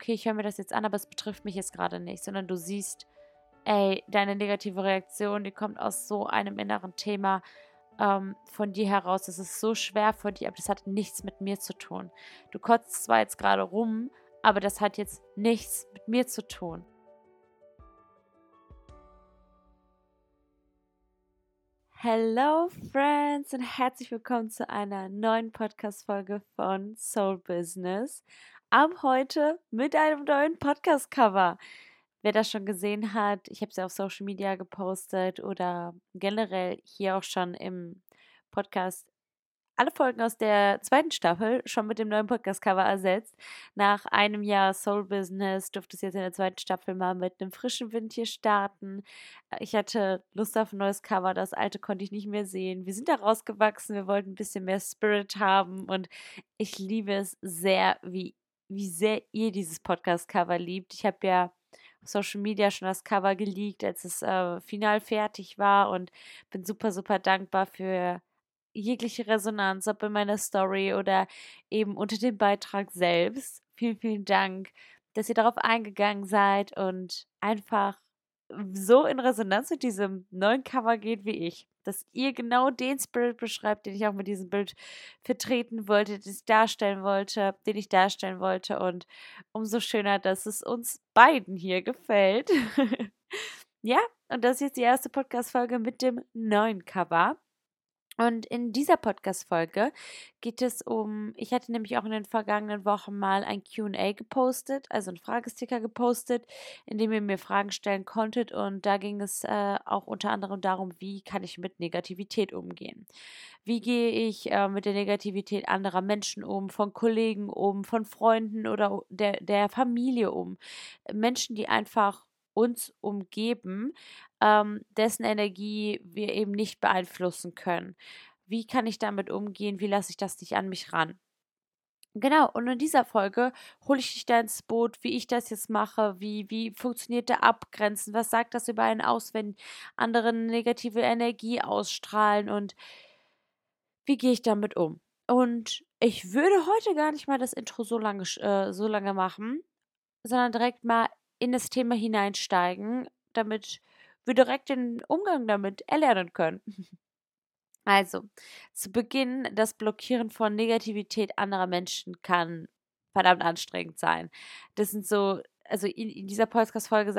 okay, ich höre mir das jetzt an, aber es betrifft mich jetzt gerade nicht, sondern du siehst, ey, deine negative Reaktion, die kommt aus so einem inneren Thema ähm, von dir heraus. Das ist so schwer für dich, aber das hat nichts mit mir zu tun. Du kotzt zwar jetzt gerade rum, aber das hat jetzt nichts mit mir zu tun. Hello Friends und herzlich willkommen zu einer neuen Podcast-Folge von Soul Business. Ab heute mit einem neuen Podcast-Cover. Wer das schon gesehen hat, ich habe es ja auf Social Media gepostet oder generell hier auch schon im Podcast alle Folgen aus der zweiten Staffel schon mit dem neuen Podcast-Cover ersetzt. Nach einem Jahr Soul Business durfte es jetzt in der zweiten Staffel mal mit einem frischen Wind hier starten. Ich hatte Lust auf ein neues Cover, das alte konnte ich nicht mehr sehen. Wir sind da rausgewachsen, wir wollten ein bisschen mehr Spirit haben und ich liebe es sehr, wie, wie sehr ihr dieses Podcast-Cover liebt. Ich habe ja auf Social Media schon das Cover geleakt, als es äh, final fertig war und bin super, super dankbar für jegliche Resonanz, ob in meiner Story oder eben unter dem Beitrag selbst. Vielen, vielen Dank, dass ihr darauf eingegangen seid und einfach so in Resonanz mit diesem neuen Cover geht wie ich. Dass ihr genau den Spirit beschreibt, den ich auch mit diesem Bild vertreten wollte, den ich darstellen wollte, den ich darstellen wollte. Und umso schöner, dass es uns beiden hier gefällt. ja, und das ist jetzt die erste Podcast-Folge mit dem neuen Cover. Und in dieser Podcast-Folge geht es um, ich hatte nämlich auch in den vergangenen Wochen mal ein QA gepostet, also ein Fragesticker gepostet, in dem ihr mir Fragen stellen konntet. Und da ging es äh, auch unter anderem darum, wie kann ich mit Negativität umgehen? Wie gehe ich äh, mit der Negativität anderer Menschen um, von Kollegen um, von Freunden oder der, der Familie um? Menschen, die einfach uns umgeben, ähm, dessen Energie wir eben nicht beeinflussen können. Wie kann ich damit umgehen? Wie lasse ich das nicht an mich ran? Genau, und in dieser Folge hole ich dich da ins Boot, wie ich das jetzt mache, wie, wie funktioniert der Abgrenzen, was sagt das über einen aus, wenn andere negative Energie ausstrahlen und wie gehe ich damit um? Und ich würde heute gar nicht mal das Intro so lange, äh, so lange machen, sondern direkt mal in das Thema hineinsteigen, damit wir direkt den Umgang damit erlernen können. Also, zu Beginn, das Blockieren von Negativität anderer Menschen kann verdammt anstrengend sein. Das sind so also in, in dieser Podcast-Folge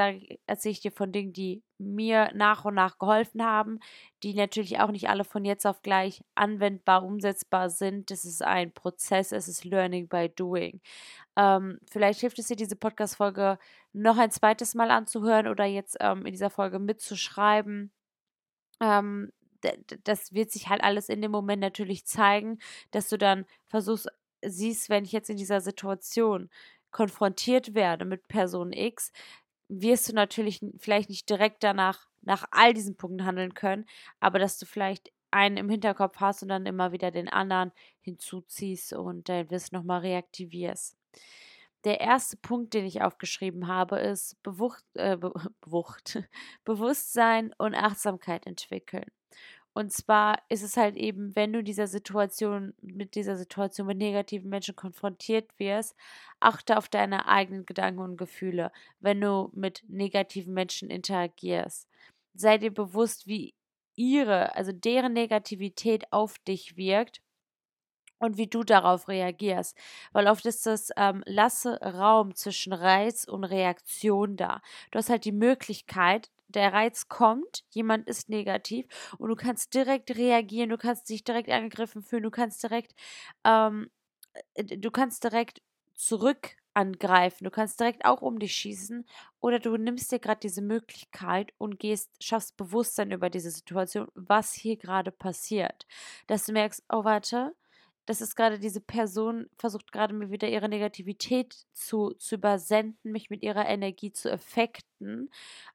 erzähle ich dir von Dingen, die mir nach und nach geholfen haben, die natürlich auch nicht alle von jetzt auf gleich anwendbar, umsetzbar sind. Das ist ein Prozess, es ist Learning by Doing. Ähm, vielleicht hilft es dir, diese Podcast-Folge noch ein zweites Mal anzuhören oder jetzt ähm, in dieser Folge mitzuschreiben. Ähm, das wird sich halt alles in dem Moment natürlich zeigen, dass du dann versuchst, siehst, wenn ich jetzt in dieser Situation konfrontiert werde mit Person X, wirst du natürlich vielleicht nicht direkt danach nach all diesen Punkten handeln können, aber dass du vielleicht einen im Hinterkopf hast und dann immer wieder den anderen hinzuziehst und dein Wissen nochmal reaktivierst. Der erste Punkt, den ich aufgeschrieben habe, ist Bewucht, äh, Be Bewucht, Bewusstsein und Achtsamkeit entwickeln. Und zwar ist es halt eben, wenn du dieser Situation, mit dieser Situation mit negativen Menschen konfrontiert wirst, achte auf deine eigenen Gedanken und Gefühle, wenn du mit negativen Menschen interagierst. Sei dir bewusst, wie ihre, also deren Negativität auf dich wirkt und wie du darauf reagierst. Weil oft ist das, ähm, lasse Raum zwischen Reiz und Reaktion da. Du hast halt die Möglichkeit, der Reiz kommt, jemand ist negativ und du kannst direkt reagieren, du kannst dich direkt angegriffen fühlen, du kannst direkt, ähm, äh, du kannst direkt zurück angreifen, du kannst direkt auch um dich schießen oder du nimmst dir gerade diese Möglichkeit und gehst, schaffst Bewusstsein über diese Situation, was hier gerade passiert. Dass du merkst, oh warte, das ist gerade diese Person, versucht gerade mir wieder ihre Negativität zu, zu übersenden, mich mit ihrer Energie zu effekten.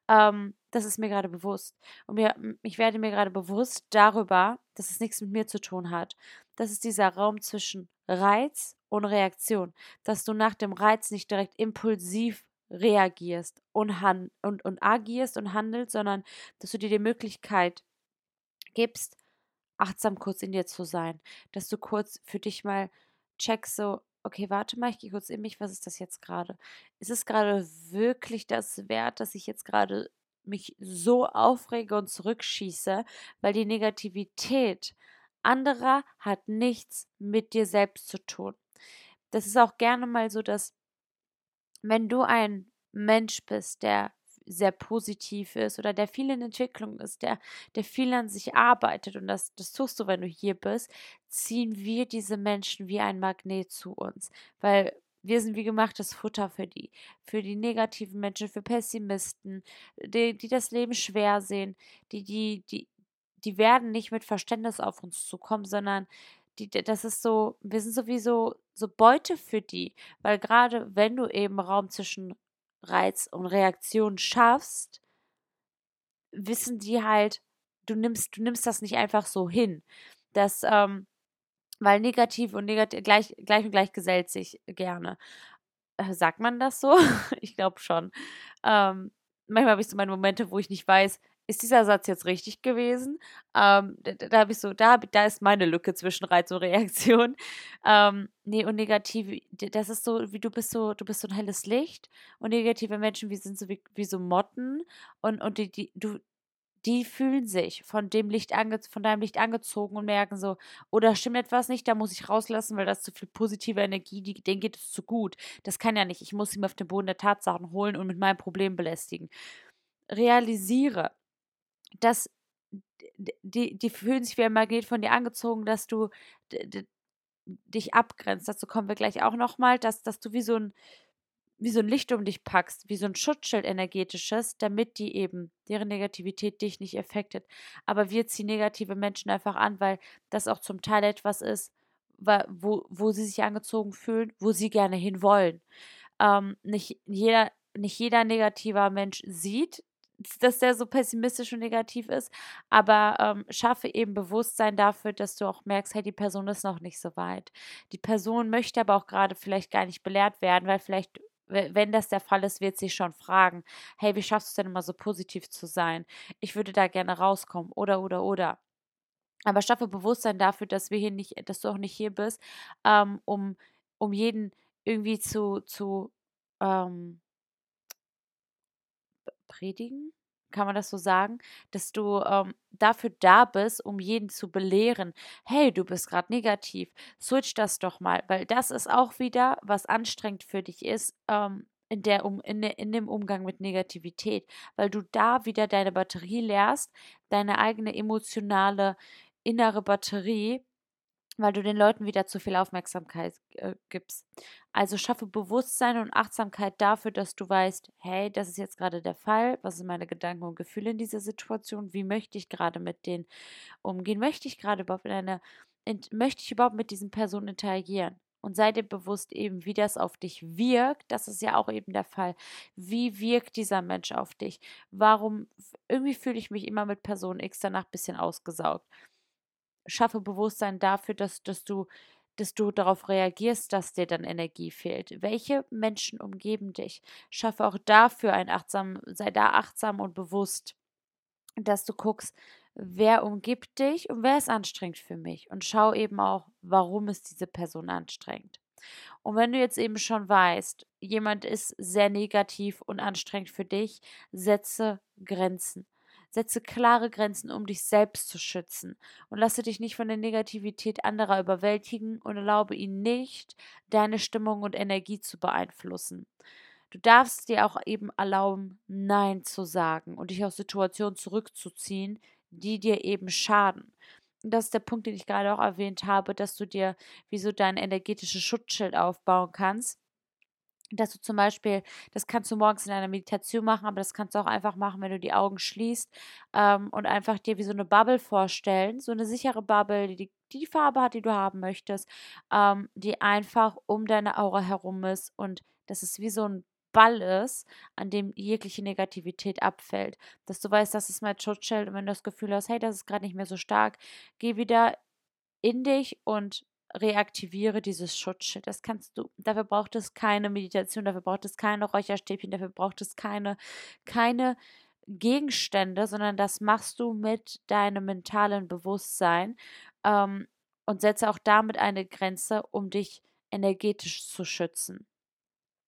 Ähm, das ist mir gerade bewusst. Und mir, ich werde mir gerade bewusst darüber, dass es nichts mit mir zu tun hat. Das ist dieser Raum zwischen Reiz und Reaktion. Dass du nach dem Reiz nicht direkt impulsiv reagierst und, und, und agierst und handelst, sondern dass du dir die Möglichkeit gibst, achtsam kurz in dir zu sein, dass du kurz für dich mal checkst, so, okay, warte mal, ich gehe kurz in mich, was ist das jetzt gerade? Ist es gerade wirklich das wert, dass ich jetzt gerade mich so aufrege und zurückschieße, weil die Negativität anderer hat nichts mit dir selbst zu tun. Das ist auch gerne mal so, dass wenn du ein Mensch bist, der sehr positiv ist oder der viel in Entwicklung ist, der, der viel an sich arbeitet und das, das tust du, wenn du hier bist, ziehen wir diese Menschen wie ein Magnet zu uns, weil wir sind wie gemachtes Futter für die, für die negativen Menschen, für Pessimisten, die, die das Leben schwer sehen, die, die, die, die werden nicht mit Verständnis auf uns zukommen, sondern die, das ist so, wir sind sowieso so Beute für die, weil gerade wenn du eben Raum zwischen Reiz und Reaktion schaffst, wissen die halt, du nimmst, du nimmst das nicht einfach so hin. Das, ähm, weil negativ und negativ gleich, gleich und gleich gesellt sich gerne. Äh, sagt man das so? ich glaube schon. Ähm, manchmal habe ich so meine Momente, wo ich nicht weiß, ist dieser Satz jetzt richtig gewesen? Ähm, da, da habe ich so, da, da ist meine Lücke zwischen Reiz und Reaktion. Ähm, nee, und negativ, das ist so, wie du bist so, du bist so ein helles Licht und negative Menschen, wie sind so wie, wie so Motten und, und die, die, du, die fühlen sich von dem Licht ange von deinem Licht angezogen und merken so, oder oh, stimmt etwas nicht, da muss ich rauslassen, weil das zu viel positive Energie, die, denen geht es zu gut. Das kann ja nicht. Ich muss ihn auf den Boden der Tatsachen holen und mit meinem Problem belästigen. Realisiere, dass die, die fühlen sich wie ein Magnet von dir angezogen, dass du dich abgrenzt. Dazu kommen wir gleich auch nochmal, dass, dass du wie so ein wie so ein Licht um dich packst, wie so ein Schutzschild energetisches, damit die eben, deren Negativität dich nicht effektet. Aber wir ziehen negative Menschen einfach an, weil das auch zum Teil etwas ist, wo, wo sie sich angezogen fühlen, wo sie gerne hinwollen. Ähm, nicht, jeder, nicht jeder negativer Mensch sieht dass der so pessimistisch und negativ ist, aber ähm, schaffe eben Bewusstsein dafür, dass du auch merkst, hey, die Person ist noch nicht so weit. Die Person möchte aber auch gerade vielleicht gar nicht belehrt werden, weil vielleicht wenn das der Fall ist, wird sie schon fragen, hey, wie schaffst du es denn immer so positiv zu sein? Ich würde da gerne rauskommen oder oder oder. Aber schaffe Bewusstsein dafür, dass wir hier nicht, dass du auch nicht hier bist, ähm, um, um jeden irgendwie zu, zu ähm, predigen, kann man das so sagen, dass du ähm, dafür da bist, um jeden zu belehren. Hey, du bist gerade negativ, switch das doch mal, weil das ist auch wieder, was anstrengend für dich ist. Ähm, in, der, um, in, in dem Umgang mit Negativität, weil du da wieder deine Batterie leerst, deine eigene emotionale innere Batterie, weil du den Leuten wieder zu viel Aufmerksamkeit äh, gibst. Also schaffe Bewusstsein und Achtsamkeit dafür, dass du weißt, hey, das ist jetzt gerade der Fall, was sind meine Gedanken und Gefühle in dieser Situation, wie möchte ich gerade mit denen umgehen, möchte ich gerade überhaupt in eine, in, möchte ich überhaupt mit diesen Personen interagieren? Und sei dir bewusst eben, wie das auf dich wirkt. Das ist ja auch eben der Fall. Wie wirkt dieser Mensch auf dich? Warum, irgendwie fühle ich mich immer mit Person X danach ein bisschen ausgesaugt schaffe Bewusstsein dafür, dass, dass du dass du darauf reagierst, dass dir dann Energie fehlt. Welche Menschen umgeben dich? Schaffe auch dafür ein achtsam, sei da achtsam und bewusst, dass du guckst, wer umgibt dich und wer ist anstrengend für mich und schau eben auch, warum ist diese Person anstrengend. Und wenn du jetzt eben schon weißt, jemand ist sehr negativ und anstrengend für dich, setze Grenzen. Setze klare Grenzen, um dich selbst zu schützen und lasse dich nicht von der Negativität anderer überwältigen und erlaube ihnen nicht, deine Stimmung und Energie zu beeinflussen. Du darfst dir auch eben erlauben, Nein zu sagen und dich aus Situationen zurückzuziehen, die dir eben schaden. Und das ist der Punkt, den ich gerade auch erwähnt habe, dass du dir wie so dein energetisches Schutzschild aufbauen kannst dass du zum Beispiel, das kannst du morgens in einer Meditation machen, aber das kannst du auch einfach machen, wenn du die Augen schließt ähm, und einfach dir wie so eine Bubble vorstellen, so eine sichere Bubble, die die, Farbe hat, die du haben möchtest, ähm, die einfach um deine Aura herum ist und das ist wie so ein Ball ist, an dem jegliche Negativität abfällt. Dass du weißt, das ist mein Schutzschild und wenn du das Gefühl hast, hey, das ist gerade nicht mehr so stark, geh wieder in dich und reaktiviere dieses Schutzschild. Das kannst du, dafür braucht es keine Meditation, dafür braucht es keine Räucherstäbchen, dafür braucht es keine, keine Gegenstände, sondern das machst du mit deinem mentalen Bewusstsein ähm, und setze auch damit eine Grenze, um dich energetisch zu schützen.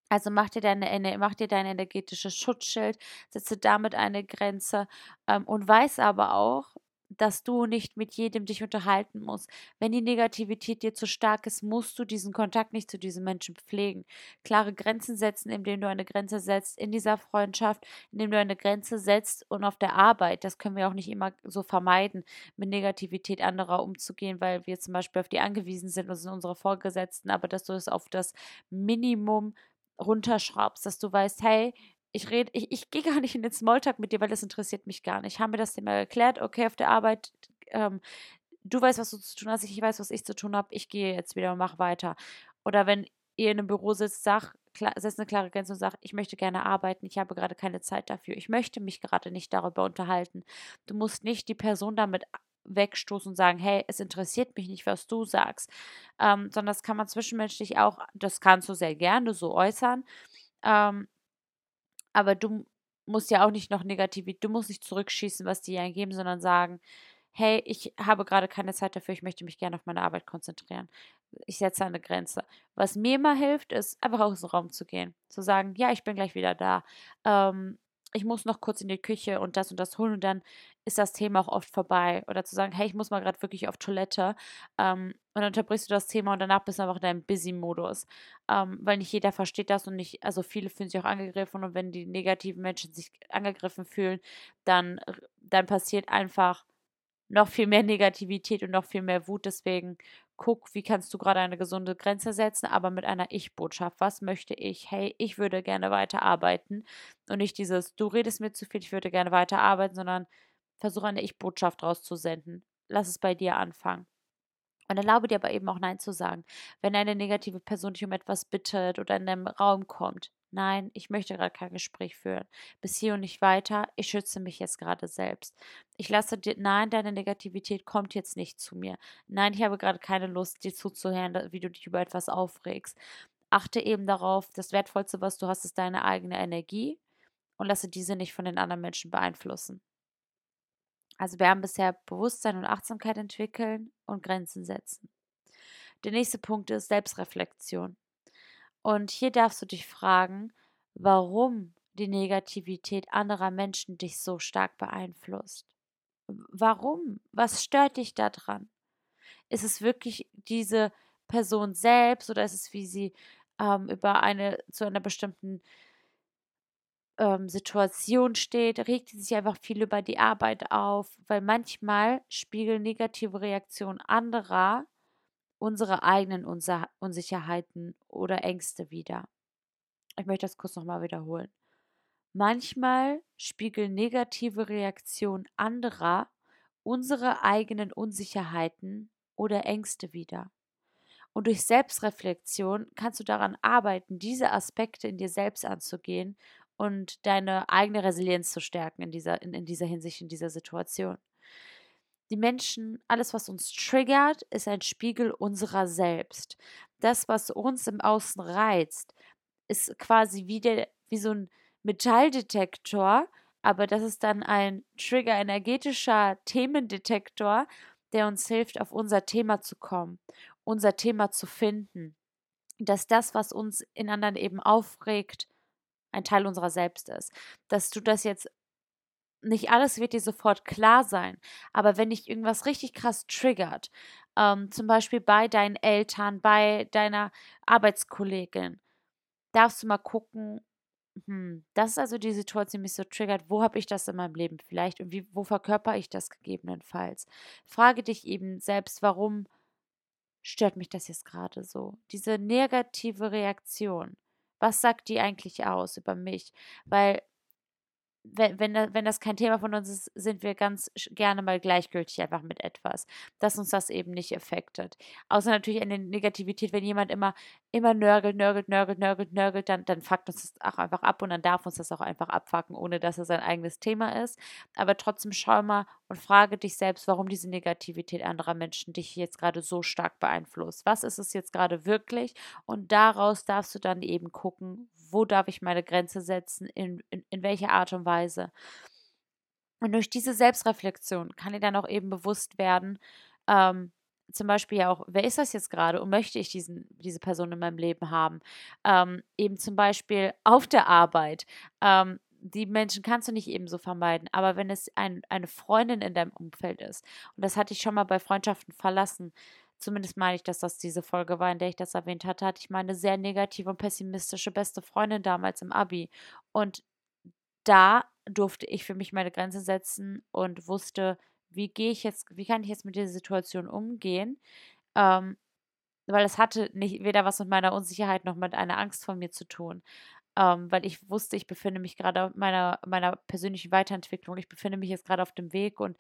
Also mach dir, deine, mach dir dein energetisches Schutzschild, setze damit eine Grenze ähm, und weiß aber auch, dass du nicht mit jedem dich unterhalten musst. Wenn die Negativität dir zu stark ist, musst du diesen Kontakt nicht zu diesem Menschen pflegen. Klare Grenzen setzen, indem du eine Grenze setzt in dieser Freundschaft, indem du eine Grenze setzt und auf der Arbeit. Das können wir auch nicht immer so vermeiden, mit Negativität anderer umzugehen, weil wir zum Beispiel auf die angewiesen sind und sind unsere Vorgesetzten, aber dass du es auf das Minimum runterschraubst, dass du weißt, hey, ich rede, ich, ich gehe gar nicht in den Smalltalk mit dir, weil das interessiert mich gar nicht. Haben wir das Thema erklärt? Okay, auf der Arbeit, ähm, du weißt, was du zu tun hast, ich weiß, was ich zu tun habe, ich gehe jetzt wieder und mache weiter. Oder wenn ihr in einem Büro sitzt, sag, setzt eine klare Grenze und sagt, ich möchte gerne arbeiten, ich habe gerade keine Zeit dafür, ich möchte mich gerade nicht darüber unterhalten. Du musst nicht die Person damit wegstoßen und sagen, hey, es interessiert mich nicht, was du sagst, ähm, sondern das kann man zwischenmenschlich auch, das kannst du sehr gerne so äußern, ähm, aber du musst ja auch nicht noch negativ, du musst nicht zurückschießen, was die eingeben, sondern sagen, hey, ich habe gerade keine Zeit dafür, ich möchte mich gerne auf meine Arbeit konzentrieren. Ich setze eine Grenze. Was mir immer hilft, ist einfach aus dem Raum zu gehen. Zu sagen, ja, ich bin gleich wieder da. Ähm, ich muss noch kurz in die Küche und das und das holen und dann ist das Thema auch oft vorbei. Oder zu sagen, hey, ich muss mal gerade wirklich auf Toilette ähm, und dann unterbrichst du das Thema und danach bist du einfach in deinem Busy-Modus. Ähm, weil nicht jeder versteht das und nicht, also viele fühlen sich auch angegriffen und wenn die negativen Menschen sich angegriffen fühlen, dann, dann passiert einfach noch viel mehr Negativität und noch viel mehr Wut. Deswegen guck, wie kannst du gerade eine gesunde Grenze setzen, aber mit einer Ich-Botschaft. Was möchte ich? Hey, ich würde gerne weiterarbeiten. Und nicht dieses, du redest mir zu viel, ich würde gerne weiterarbeiten, sondern versuche eine Ich-Botschaft rauszusenden. Lass es bei dir anfangen. Und erlaube dir aber eben auch Nein zu sagen. Wenn eine negative Person dich um etwas bittet oder in deinem Raum kommt, Nein, ich möchte gerade kein Gespräch führen. Bis hier und nicht weiter. Ich schütze mich jetzt gerade selbst. Ich lasse dir, nein, deine Negativität kommt jetzt nicht zu mir. Nein, ich habe gerade keine Lust, dir zuzuhören, wie du dich über etwas aufregst. Achte eben darauf, das Wertvollste, was du hast, ist deine eigene Energie und lasse diese nicht von den anderen Menschen beeinflussen. Also wir haben bisher Bewusstsein und Achtsamkeit entwickeln und Grenzen setzen. Der nächste Punkt ist Selbstreflexion. Und hier darfst du dich fragen, warum die Negativität anderer Menschen dich so stark beeinflusst. Warum? Was stört dich daran? Ist es wirklich diese Person selbst oder ist es, wie sie ähm, über eine zu einer bestimmten ähm, Situation steht, regt sie sich einfach viel über die Arbeit auf, weil manchmal spiegeln negative Reaktionen anderer unsere eigenen Unsicherheiten oder Ängste wider. Ich möchte das kurz nochmal wiederholen. Manchmal spiegeln negative Reaktionen anderer unsere eigenen Unsicherheiten oder Ängste wider. Und durch Selbstreflexion kannst du daran arbeiten, diese Aspekte in dir selbst anzugehen und deine eigene Resilienz zu stärken in dieser, in, in dieser Hinsicht, in dieser Situation. Die Menschen, alles, was uns triggert, ist ein Spiegel unserer selbst. Das, was uns im Außen reizt, ist quasi wie, der, wie so ein Metalldetektor, aber das ist dann ein Trigger, energetischer Themendetektor, der uns hilft, auf unser Thema zu kommen, unser Thema zu finden. Dass das, was uns in anderen eben aufregt, ein Teil unserer selbst ist. Dass du das jetzt nicht alles wird dir sofort klar sein, aber wenn dich irgendwas richtig krass triggert, ähm, zum Beispiel bei deinen Eltern, bei deiner Arbeitskollegin, darfst du mal gucken, hm, das ist also die Situation, die mich so triggert. Wo habe ich das in meinem Leben vielleicht und wie, wo verkörper ich das gegebenenfalls? Frage dich eben selbst, warum stört mich das jetzt gerade so? Diese negative Reaktion, was sagt die eigentlich aus über mich? Weil wenn, wenn, wenn das kein Thema von uns ist, sind wir ganz gerne mal gleichgültig einfach mit etwas, dass uns das eben nicht affektet. Außer natürlich eine Negativität, wenn jemand immer, immer nörgelt, nörgelt, nörgelt, nörgelt, nörgelt, dann, dann fuckt uns das auch einfach ab und dann darf uns das auch einfach abfacken, ohne dass es ein eigenes Thema ist. Aber trotzdem schau mal und frage dich selbst, warum diese Negativität anderer Menschen dich jetzt gerade so stark beeinflusst. Was ist es jetzt gerade wirklich? Und daraus darfst du dann eben gucken, wo darf ich meine Grenze setzen, in, in, in welcher Art und Weise. Und durch diese Selbstreflexion kann dir dann auch eben bewusst werden, ähm, zum Beispiel ja auch, wer ist das jetzt gerade und möchte ich diesen, diese Person in meinem Leben haben? Ähm, eben zum Beispiel auf der Arbeit. Ähm, die Menschen kannst du nicht ebenso vermeiden, aber wenn es ein, eine Freundin in deinem Umfeld ist, und das hatte ich schon mal bei Freundschaften verlassen, zumindest meine ich, dass das diese Folge war, in der ich das erwähnt hatte, hatte ich meine sehr negative und pessimistische beste Freundin damals im Abi. Und da durfte ich für mich meine Grenze setzen und wusste, wie gehe ich jetzt, wie kann ich jetzt mit dieser Situation umgehen? Ähm, weil es hatte nicht weder was mit meiner Unsicherheit noch mit einer Angst von mir zu tun. Ähm, weil ich wusste, ich befinde mich gerade auf meiner, meiner persönlichen Weiterentwicklung. Ich befinde mich jetzt gerade auf dem Weg und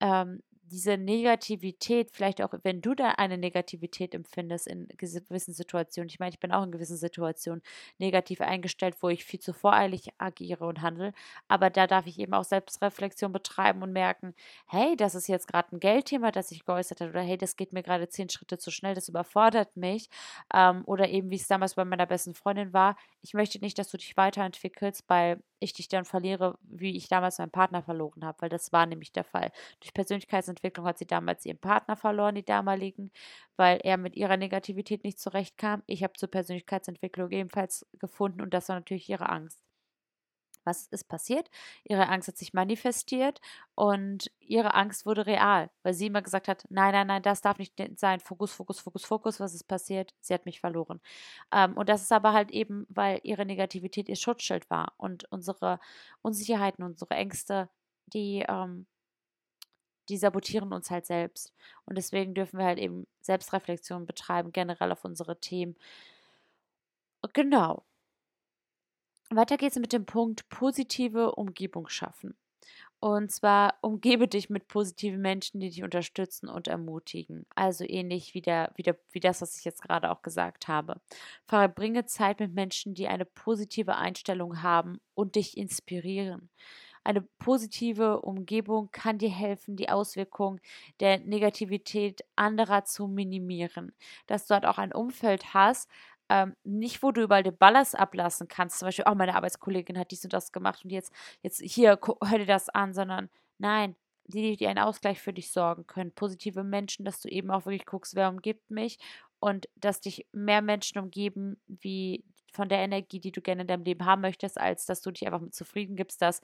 ähm, diese Negativität, vielleicht auch, wenn du da eine Negativität empfindest in gewissen Situationen, ich meine, ich bin auch in gewissen Situationen negativ eingestellt, wo ich viel zu voreilig agiere und handle, aber da darf ich eben auch Selbstreflexion betreiben und merken, hey, das ist jetzt gerade ein Geldthema, das sich geäußert hat, oder hey, das geht mir gerade zehn Schritte zu schnell, das überfordert mich, ähm, oder eben, wie es damals bei meiner besten Freundin war, ich möchte nicht, dass du dich weiterentwickelst, weil ich dich dann verliere, wie ich damals meinen Partner verloren habe, weil das war nämlich der Fall. Durch Persönlichkeitsentwicklung hat sie damals ihren Partner verloren, die damaligen, weil er mit ihrer Negativität nicht zurechtkam. Ich habe zur Persönlichkeitsentwicklung ebenfalls gefunden und das war natürlich ihre Angst. Was ist passiert? Ihre Angst hat sich manifestiert und ihre Angst wurde real, weil sie immer gesagt hat, nein, nein, nein, das darf nicht sein, Fokus, Fokus, Fokus, Fokus, was ist passiert? Sie hat mich verloren. Ähm, und das ist aber halt eben, weil ihre Negativität ihr Schutzschild war und unsere Unsicherheiten, unsere Ängste, die, ähm, die sabotieren uns halt selbst. Und deswegen dürfen wir halt eben Selbstreflexion betreiben, generell auf unsere Themen. Genau. Weiter geht's mit dem Punkt positive Umgebung schaffen. Und zwar umgebe dich mit positiven Menschen, die dich unterstützen und ermutigen. Also ähnlich wie, der, wie, der, wie das, was ich jetzt gerade auch gesagt habe. Verbringe Zeit mit Menschen, die eine positive Einstellung haben und dich inspirieren. Eine positive Umgebung kann dir helfen, die Auswirkungen der Negativität anderer zu minimieren. Dass du dort auch ein Umfeld hast, ähm, nicht, wo du überall den Ballast ablassen kannst. Zum Beispiel, oh, meine Arbeitskollegin hat dies und das gemacht und jetzt, jetzt hier, hör dir das an, sondern nein, die, die einen Ausgleich für dich sorgen können. Positive Menschen, dass du eben auch wirklich guckst, wer umgibt mich und dass dich mehr Menschen umgeben, wie von der Energie, die du gerne in deinem Leben haben möchtest, als dass du dich einfach mit zufrieden gibst, dass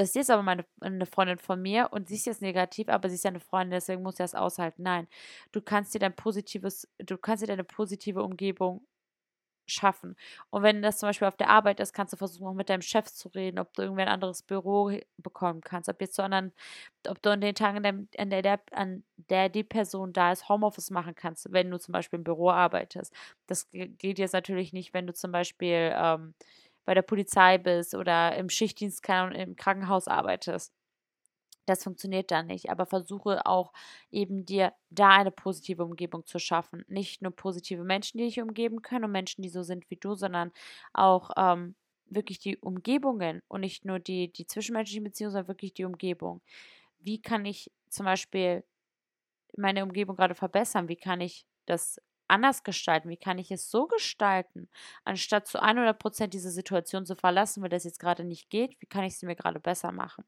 das ist aber meine, eine Freundin von mir und sie ist jetzt negativ, aber sie ist ja eine Freundin, deswegen muss sie das aushalten. Nein, du kannst dir dein positives, du kannst dir deine positive Umgebung schaffen. Und wenn das zum Beispiel auf der Arbeit ist, kannst du versuchen, auch mit deinem Chef zu reden, ob du irgendwie ein anderes Büro bekommen kannst, ob jetzt zu anderen, ob du an den Tagen, an der, der, an der die Person da ist, Homeoffice machen kannst, wenn du zum Beispiel im Büro arbeitest. Das geht jetzt natürlich nicht, wenn du zum Beispiel ähm, bei der Polizei bist oder im Schichtdienst im Krankenhaus arbeitest. Das funktioniert dann nicht, aber versuche auch eben dir da eine positive Umgebung zu schaffen. Nicht nur positive Menschen, die dich umgeben können und Menschen, die so sind wie du, sondern auch ähm, wirklich die Umgebungen und nicht nur die, die zwischenmenschlichen Beziehungen, sondern wirklich die Umgebung. Wie kann ich zum Beispiel meine Umgebung gerade verbessern? Wie kann ich das anders gestalten? Wie kann ich es so gestalten, anstatt zu 100 Prozent diese Situation zu verlassen, weil das jetzt gerade nicht geht? Wie kann ich sie mir gerade besser machen?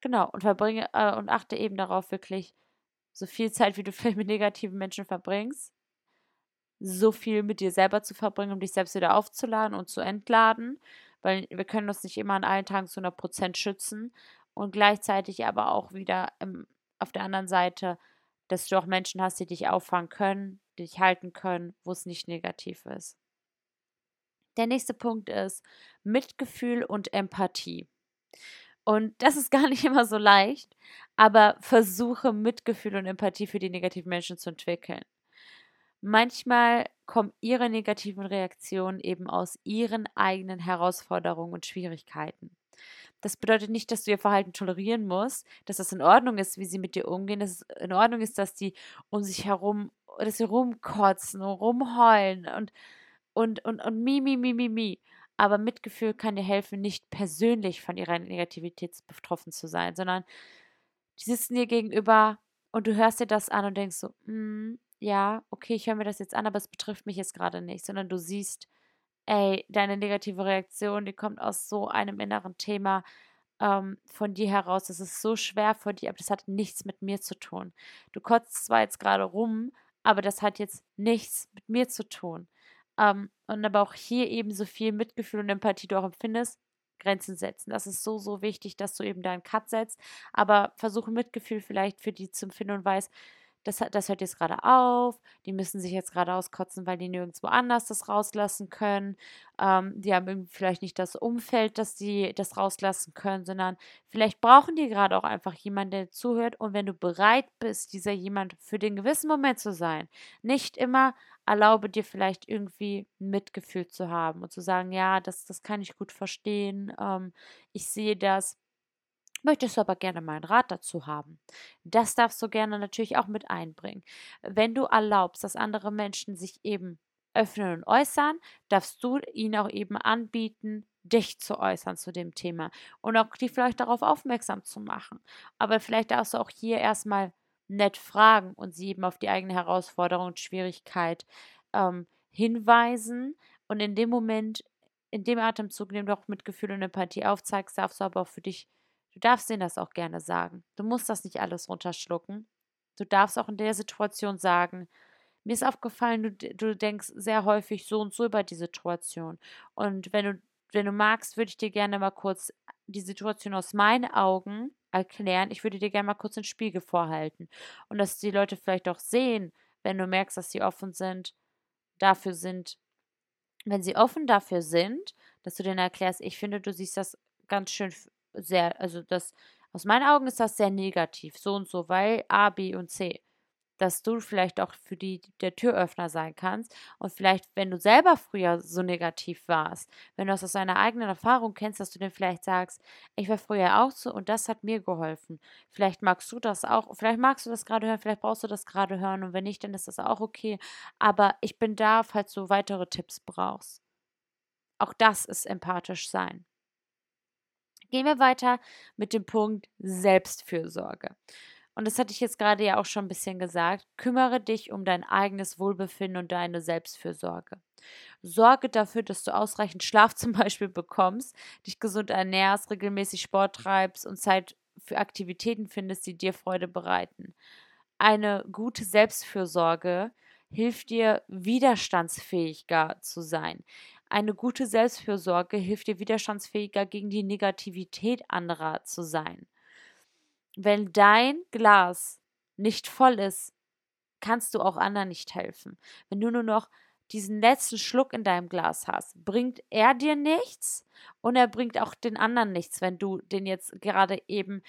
Genau, und verbringe äh, und achte eben darauf, wirklich so viel Zeit, wie du mit negativen Menschen verbringst, so viel mit dir selber zu verbringen, um dich selbst wieder aufzuladen und zu entladen, weil wir können uns nicht immer an allen Tagen zu 100 Prozent schützen und gleichzeitig aber auch wieder im, auf der anderen Seite dass du auch Menschen hast, die dich auffangen können, die dich halten können, wo es nicht negativ ist. Der nächste Punkt ist Mitgefühl und Empathie. Und das ist gar nicht immer so leicht, aber versuche Mitgefühl und Empathie für die negativen Menschen zu entwickeln. Manchmal kommen ihre negativen Reaktionen eben aus ihren eigenen Herausforderungen und Schwierigkeiten. Das bedeutet nicht, dass du ihr Verhalten tolerieren musst, dass das in Ordnung ist, wie sie mit dir umgehen, dass es in Ordnung ist, dass die um sich herum, dass sie rumkotzen und rumheulen und, und, und, und mi, mi, mi, mi, mi. Aber Mitgefühl kann dir helfen, nicht persönlich von ihrer Negativität betroffen zu sein, sondern die sitzen dir gegenüber und du hörst dir das an und denkst so, mm, ja, okay, ich höre mir das jetzt an, aber es betrifft mich jetzt gerade nicht, sondern du siehst, ey, deine negative Reaktion, die kommt aus so einem inneren Thema. ähm, von dir heraus, das ist so schwer für dich, aber das hat nichts mit mir zu tun. Du kotzt zwar jetzt gerade rum, aber das hat jetzt nichts mit mir zu tun. Ähm, und aber auch hier eben so viel Mitgefühl und Empathie du auch empfindest, Grenzen setzen. Das ist so, so wichtig, dass du eben deinen Cut setzt. Aber versuche Mitgefühl vielleicht für die zu empfinden und weißt, das, das hört jetzt gerade auf, die müssen sich jetzt gerade auskotzen, weil die nirgendwo anders das rauslassen können. Ähm, die haben vielleicht nicht das Umfeld, dass die das rauslassen können, sondern vielleicht brauchen die gerade auch einfach jemanden, der zuhört. Und wenn du bereit bist, dieser jemand für den gewissen Moment zu sein, nicht immer erlaube dir vielleicht irgendwie Mitgefühl zu haben und zu sagen, ja, das, das kann ich gut verstehen, ähm, ich sehe das Möchtest du aber gerne meinen Rat dazu haben? Das darfst du gerne natürlich auch mit einbringen. Wenn du erlaubst, dass andere Menschen sich eben öffnen und äußern, darfst du ihnen auch eben anbieten, dich zu äußern zu dem Thema und auch die vielleicht darauf aufmerksam zu machen. Aber vielleicht darfst du auch hier erstmal nett fragen und sie eben auf die eigene Herausforderung und Schwierigkeit ähm, hinweisen. Und in dem Moment, in dem Atemzug, in dem du auch mit Gefühl und Empathie aufzeigst, darfst du aber auch für dich Du darfst denen das auch gerne sagen. Du musst das nicht alles runterschlucken. Du darfst auch in der Situation sagen, mir ist aufgefallen, du, du denkst sehr häufig so und so über die Situation. Und wenn du, wenn du magst, würde ich dir gerne mal kurz die Situation aus meinen Augen erklären. Ich würde dir gerne mal kurz den Spiegel vorhalten. Und dass die Leute vielleicht auch sehen, wenn du merkst, dass sie offen sind, dafür sind, wenn sie offen dafür sind, dass du denen erklärst, ich finde, du siehst das ganz schön sehr, also das, aus meinen Augen ist das sehr negativ, so und so, weil A, B und C. Dass du vielleicht auch für die der Türöffner sein kannst und vielleicht, wenn du selber früher so negativ warst, wenn du das aus deiner eigenen Erfahrung kennst, dass du dann vielleicht sagst, ich war früher auch so und das hat mir geholfen. Vielleicht magst du das auch, vielleicht magst du das gerade hören, vielleicht brauchst du das gerade hören und wenn nicht, dann ist das auch okay. Aber ich bin da, falls du weitere Tipps brauchst. Auch das ist empathisch sein. Gehen wir weiter mit dem Punkt Selbstfürsorge. Und das hatte ich jetzt gerade ja auch schon ein bisschen gesagt. Kümmere dich um dein eigenes Wohlbefinden und deine Selbstfürsorge. Sorge dafür, dass du ausreichend Schlaf zum Beispiel bekommst, dich gesund ernährst, regelmäßig Sport treibst und Zeit für Aktivitäten findest, die dir Freude bereiten. Eine gute Selbstfürsorge hilft dir, widerstandsfähiger zu sein. Eine gute Selbstfürsorge hilft dir widerstandsfähiger gegen die Negativität anderer zu sein. Wenn dein Glas nicht voll ist, kannst du auch anderen nicht helfen. Wenn du nur noch diesen letzten Schluck in deinem Glas hast, bringt er dir nichts und er bringt auch den anderen nichts, wenn du den jetzt gerade eben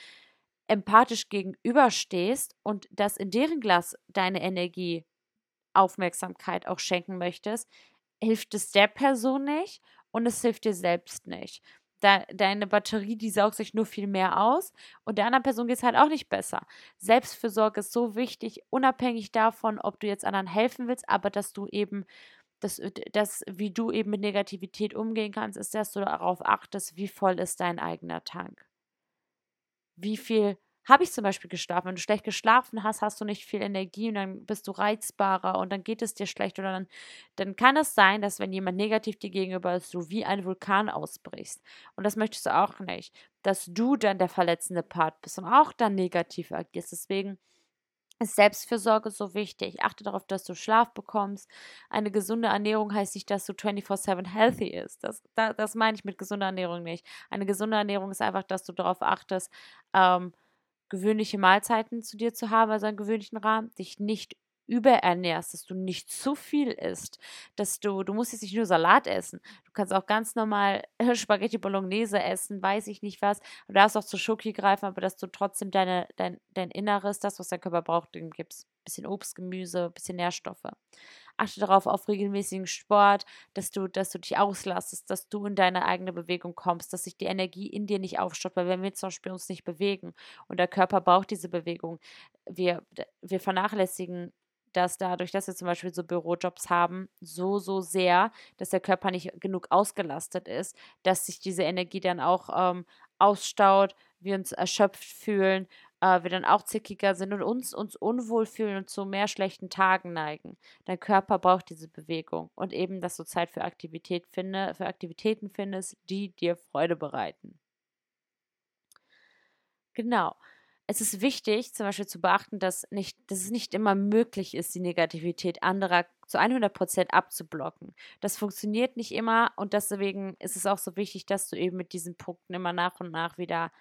empathisch gegenüberstehst und das in deren Glas deine Energie, Aufmerksamkeit auch schenken möchtest, hilft es der Person nicht und es hilft dir selbst nicht. Da, deine Batterie, die saugt sich nur viel mehr aus und der anderen Person geht es halt auch nicht besser. Selbstfürsorge ist so wichtig, unabhängig davon, ob du jetzt anderen helfen willst, aber dass du eben, dass, dass, wie du eben mit Negativität umgehen kannst, ist, dass du darauf achtest, wie voll ist dein eigener Tank. Wie viel habe ich zum Beispiel geschlafen. Wenn du schlecht geschlafen hast, hast du nicht viel Energie und dann bist du reizbarer und dann geht es dir schlecht oder dann, dann kann es sein, dass wenn jemand negativ dir gegenüber ist, du wie ein Vulkan ausbrichst. Und das möchtest du auch nicht, dass du dann der verletzende Part bist und auch dann negativ agierst. Deswegen ist Selbstfürsorge so wichtig. Achte darauf, dass du Schlaf bekommst. Eine gesunde Ernährung heißt nicht, dass du 24-7 healthy ist. Das, das, das meine ich mit gesunder Ernährung nicht. Eine gesunde Ernährung ist einfach, dass du darauf achtest, ähm, gewöhnliche Mahlzeiten zu dir zu haben, also einen gewöhnlichen Rahmen, dich nicht überernährst, dass du nicht zu viel isst, dass du, du musst jetzt nicht nur Salat essen, du kannst auch ganz normal Spaghetti Bolognese essen, weiß ich nicht was, du darfst auch zu Schoki greifen, aber dass du trotzdem deine, dein, dein Inneres, das, was dein Körper braucht, dem gibst. Bisschen Obst, Gemüse, bisschen Nährstoffe. Achte darauf auf regelmäßigen Sport, dass du, dass du dich auslastest, dass du in deine eigene Bewegung kommst, dass sich die Energie in dir nicht aufstaut, weil wenn wir zum Beispiel uns nicht bewegen und der Körper braucht diese Bewegung, wir, wir vernachlässigen das dadurch, dass wir zum Beispiel so Bürojobs haben, so, so sehr, dass der Körper nicht genug ausgelastet ist, dass sich diese Energie dann auch ähm, ausstaut, wir uns erschöpft fühlen äh, wir dann auch zickiger sind und uns, uns unwohl fühlen und zu mehr schlechten Tagen neigen. Dein Körper braucht diese Bewegung und eben, dass du Zeit für, Aktivität finde, für Aktivitäten findest, die dir Freude bereiten. Genau. Es ist wichtig, zum Beispiel zu beachten, dass, nicht, dass es nicht immer möglich ist, die Negativität anderer zu 100% abzublocken. Das funktioniert nicht immer und deswegen ist es auch so wichtig, dass du eben mit diesen Punkten immer nach und nach wieder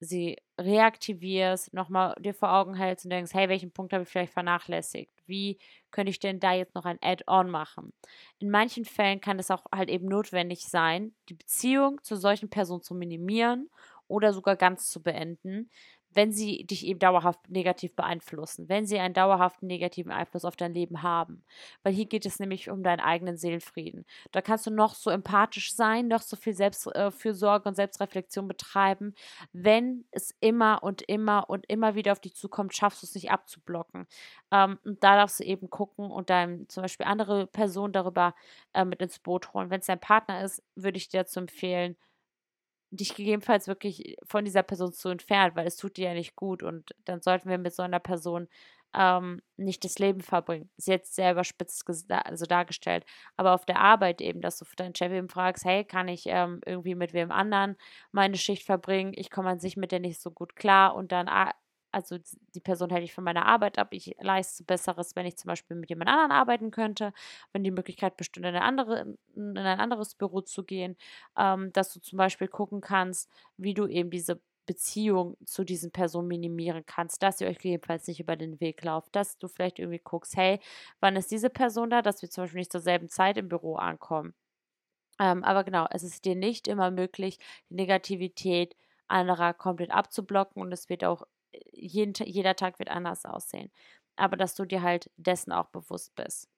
sie reaktivierst, nochmal dir vor Augen hältst und denkst, hey, welchen Punkt habe ich vielleicht vernachlässigt? Wie könnte ich denn da jetzt noch ein Add-on machen? In manchen Fällen kann es auch halt eben notwendig sein, die Beziehung zu solchen Personen zu minimieren oder sogar ganz zu beenden, wenn sie dich eben dauerhaft negativ beeinflussen, wenn sie einen dauerhaften negativen Einfluss auf dein Leben haben. Weil hier geht es nämlich um deinen eigenen Seelenfrieden. Da kannst du noch so empathisch sein, noch so viel Selbstfürsorge äh, und Selbstreflexion betreiben. Wenn es immer und immer und immer wieder auf dich zukommt, schaffst du es nicht abzublocken. Ähm, und da darfst du eben gucken und dann zum Beispiel andere Personen darüber äh, mit ins Boot holen. Wenn es dein Partner ist, würde ich dir dazu empfehlen, dich gegebenenfalls wirklich von dieser Person zu entfernen, weil es tut dir ja nicht gut und dann sollten wir mit so einer Person ähm, nicht das Leben verbringen. Ist jetzt sehr überspitzt also dargestellt. Aber auf der Arbeit eben, dass du deinen Chef eben fragst, hey, kann ich ähm, irgendwie mit wem anderen meine Schicht verbringen? Ich komme an sich mit der nicht so gut klar und dann also die Person hält ich von meiner Arbeit ab. Ich leiste Besseres, wenn ich zum Beispiel mit jemand anderen arbeiten könnte, wenn die Möglichkeit besteht, in, in ein anderes Büro zu gehen, ähm, dass du zum Beispiel gucken kannst, wie du eben diese Beziehung zu diesen Personen minimieren kannst, dass ihr euch jedenfalls nicht über den Weg lauft, dass du vielleicht irgendwie guckst, hey, wann ist diese Person da, dass wir zum Beispiel nicht zur selben Zeit im Büro ankommen. Ähm, aber genau, es ist dir nicht immer möglich, die Negativität anderer komplett abzublocken und es wird auch jeden, jeder Tag wird anders aussehen. Aber dass du dir halt dessen auch bewusst bist.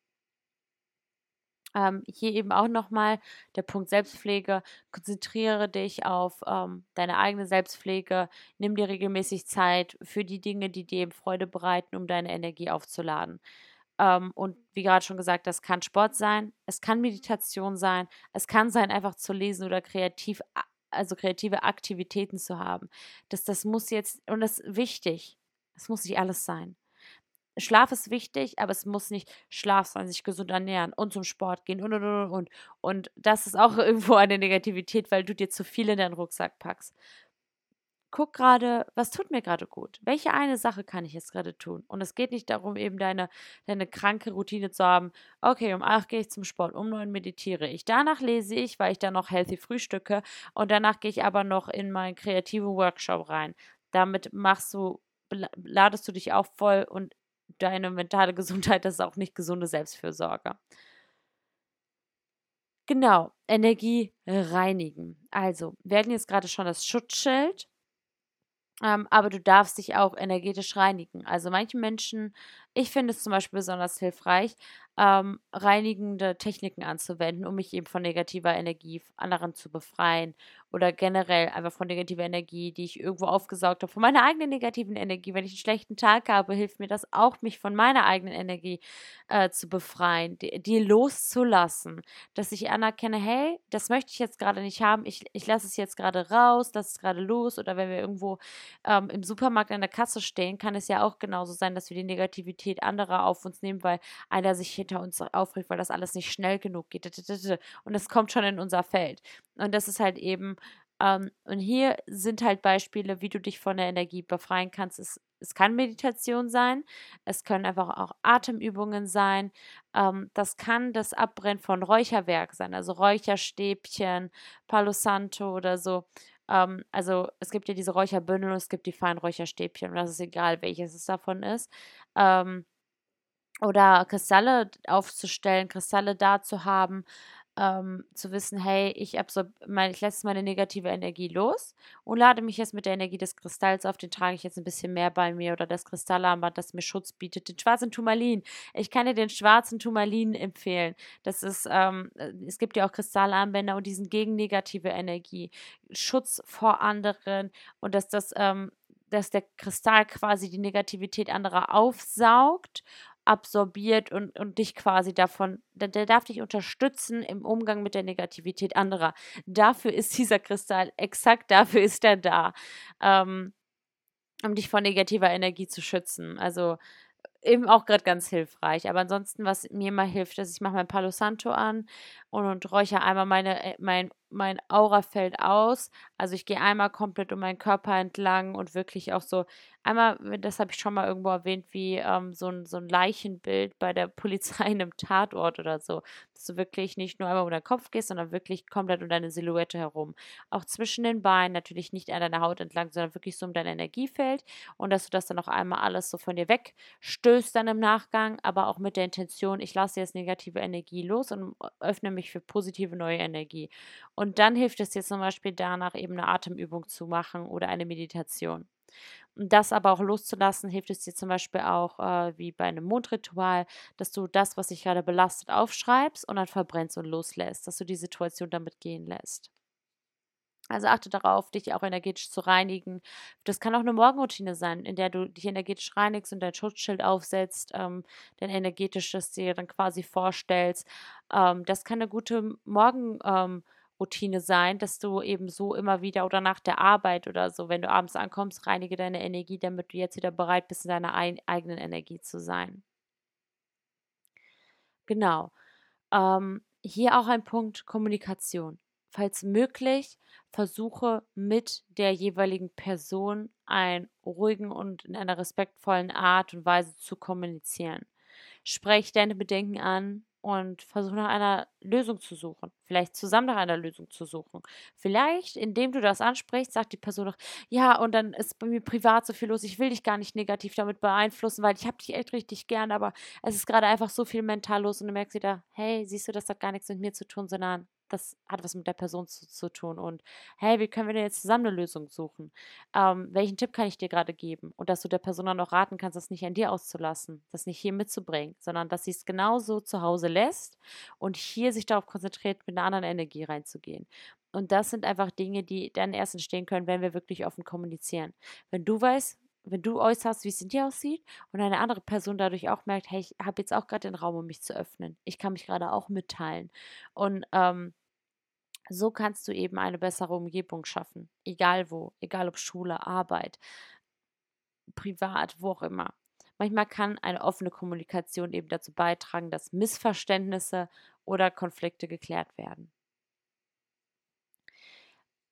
Ähm, hier eben auch nochmal der Punkt Selbstpflege. Konzentriere dich auf ähm, deine eigene Selbstpflege. Nimm dir regelmäßig Zeit für die Dinge, die dir eben Freude bereiten, um deine Energie aufzuladen. Ähm, und wie gerade schon gesagt, das kann Sport sein, es kann Meditation sein, es kann sein, einfach zu lesen oder kreativ also kreative Aktivitäten zu haben. Das, das muss jetzt, und das ist wichtig, es muss nicht alles sein. Schlaf ist wichtig, aber es muss nicht Schlaf sein, sich gesund ernähren und zum Sport gehen und und und und. Und das ist auch irgendwo eine Negativität, weil du dir zu viel in deinen Rucksack packst guck gerade, was tut mir gerade gut? Welche eine Sache kann ich jetzt gerade tun? Und es geht nicht darum, eben deine, deine kranke Routine zu haben. Okay, um 8 gehe ich zum Sport, um 9 meditiere ich. Danach lese ich, weil ich dann noch healthy frühstücke. Und danach gehe ich aber noch in meinen kreativen Workshop rein. Damit machst du, ladest du dich auch voll und deine mentale Gesundheit, das ist auch nicht gesunde Selbstfürsorge. Genau, Energie reinigen. Also, wir hatten jetzt gerade schon das Schutzschild ähm, aber du darfst dich auch energetisch reinigen. Also manche Menschen, ich finde es zum Beispiel besonders hilfreich, ähm, reinigende Techniken anzuwenden, um mich eben von negativer Energie anderen zu befreien oder generell einfach von negativer Energie, die ich irgendwo aufgesaugt habe, von meiner eigenen negativen Energie. Wenn ich einen schlechten Tag habe, hilft mir das auch, mich von meiner eigenen Energie äh, zu befreien, die, die, loszulassen, dass ich anerkenne, hey, das möchte ich jetzt gerade nicht haben, ich, ich lasse es jetzt gerade raus, lasse es gerade los oder wenn wir irgendwo ähm, im Supermarkt an der Kasse stehen, kann es ja auch genauso sein, dass wir die Negativität anderer auf uns nehmen, weil einer sich hinter uns aufregt, weil das alles nicht schnell genug geht. Und es kommt schon in unser Feld. Und das ist halt eben, ähm, und hier sind halt Beispiele, wie du dich von der Energie befreien kannst. Es, es kann Meditation sein, es können einfach auch Atemübungen sein, ähm, das kann das Abbrennen von Räucherwerk sein, also Räucherstäbchen, Palo Santo oder so. Ähm, also es gibt ja diese Räucherbündel und es gibt die feinen Räucherstäbchen und das ist egal, welches es davon ist. Ähm, oder Kristalle aufzustellen, Kristalle da zu haben, ähm, zu wissen, hey, ich, mein, ich lasse meine negative Energie los und lade mich jetzt mit der Energie des Kristalls auf, den trage ich jetzt ein bisschen mehr bei mir oder das Kristallarmband, das mir Schutz bietet, den schwarzen Turmalin. Ich kann dir den schwarzen Turmalin empfehlen. Das ist, ähm, äh, es gibt ja auch Kristallarmbänder und die sind gegen negative Energie, Schutz vor anderen und dass das, ähm, dass der Kristall quasi die Negativität anderer aufsaugt absorbiert und, und dich quasi davon, der, der darf dich unterstützen im Umgang mit der Negativität anderer. Dafür ist dieser Kristall, exakt dafür ist er da, ähm, um dich vor negativer Energie zu schützen. Also eben auch gerade ganz hilfreich. Aber ansonsten, was mir mal hilft, ist, ich mache mein Palo Santo an und, und räuchere einmal meine, äh, mein mein Aura fällt aus. Also ich gehe einmal komplett um meinen Körper entlang und wirklich auch so, einmal, das habe ich schon mal irgendwo erwähnt, wie ähm, so, ein, so ein Leichenbild bei der Polizei in einem Tatort oder so. Dass du wirklich nicht nur einmal um deinen Kopf gehst, sondern wirklich komplett um deine Silhouette herum. Auch zwischen den Beinen, natürlich nicht an deiner Haut entlang, sondern wirklich so um dein Energiefeld. Und dass du das dann auch einmal alles so von dir wegstößt dann im Nachgang, aber auch mit der Intention, ich lasse jetzt negative Energie los und öffne mich für positive neue Energie. Und dann hilft es dir zum Beispiel danach eben eine Atemübung zu machen oder eine Meditation. Und das aber auch loszulassen, hilft es dir zum Beispiel auch äh, wie bei einem Mondritual, dass du das, was dich gerade belastet, aufschreibst und dann verbrennst und loslässt, dass du die Situation damit gehen lässt. Also achte darauf, dich auch energetisch zu reinigen. Das kann auch eine Morgenroutine sein, in der du dich energetisch reinigst und dein Schutzschild aufsetzt, ähm, dein energetisches dir dann quasi vorstellst. Ähm, das kann eine gute Morgen ähm, Routine sein, dass du eben so immer wieder oder nach der Arbeit oder so, wenn du abends ankommst, reinige deine Energie, damit du jetzt wieder bereit bist, in deiner ein, eigenen Energie zu sein. Genau. Ähm, hier auch ein Punkt Kommunikation. Falls möglich, versuche mit der jeweiligen Person einen ruhigen und in einer respektvollen Art und Weise zu kommunizieren. Sprech deine Bedenken an, und versuche nach einer Lösung zu suchen. Vielleicht zusammen nach einer Lösung zu suchen. Vielleicht, indem du das ansprichst, sagt die Person noch, ja, und dann ist bei mir privat so viel los, ich will dich gar nicht negativ damit beeinflussen, weil ich habe dich echt richtig gern, aber es ist gerade einfach so viel mental los und du merkst wieder, hey, siehst du, das hat gar nichts mit mir zu tun, sondern das hat was mit der Person zu, zu, tun. Und hey, wie können wir denn jetzt zusammen eine Lösung suchen? Ähm, welchen Tipp kann ich dir gerade geben? Und dass du der Person dann auch raten kannst, das nicht an dir auszulassen, das nicht hier mitzubringen, sondern dass sie es genauso zu Hause lässt und hier sich darauf konzentriert, mit einer anderen Energie reinzugehen. Und das sind einfach Dinge, die dann erst entstehen können, wenn wir wirklich offen kommunizieren. Wenn du weißt, wenn du äußerst, wie es in dir aussieht und eine andere Person dadurch auch merkt, hey, ich habe jetzt auch gerade den Raum, um mich zu öffnen. Ich kann mich gerade auch mitteilen. Und ähm, so kannst du eben eine bessere Umgebung schaffen. Egal wo, egal ob Schule, Arbeit, privat, wo auch immer. Manchmal kann eine offene Kommunikation eben dazu beitragen, dass Missverständnisse oder Konflikte geklärt werden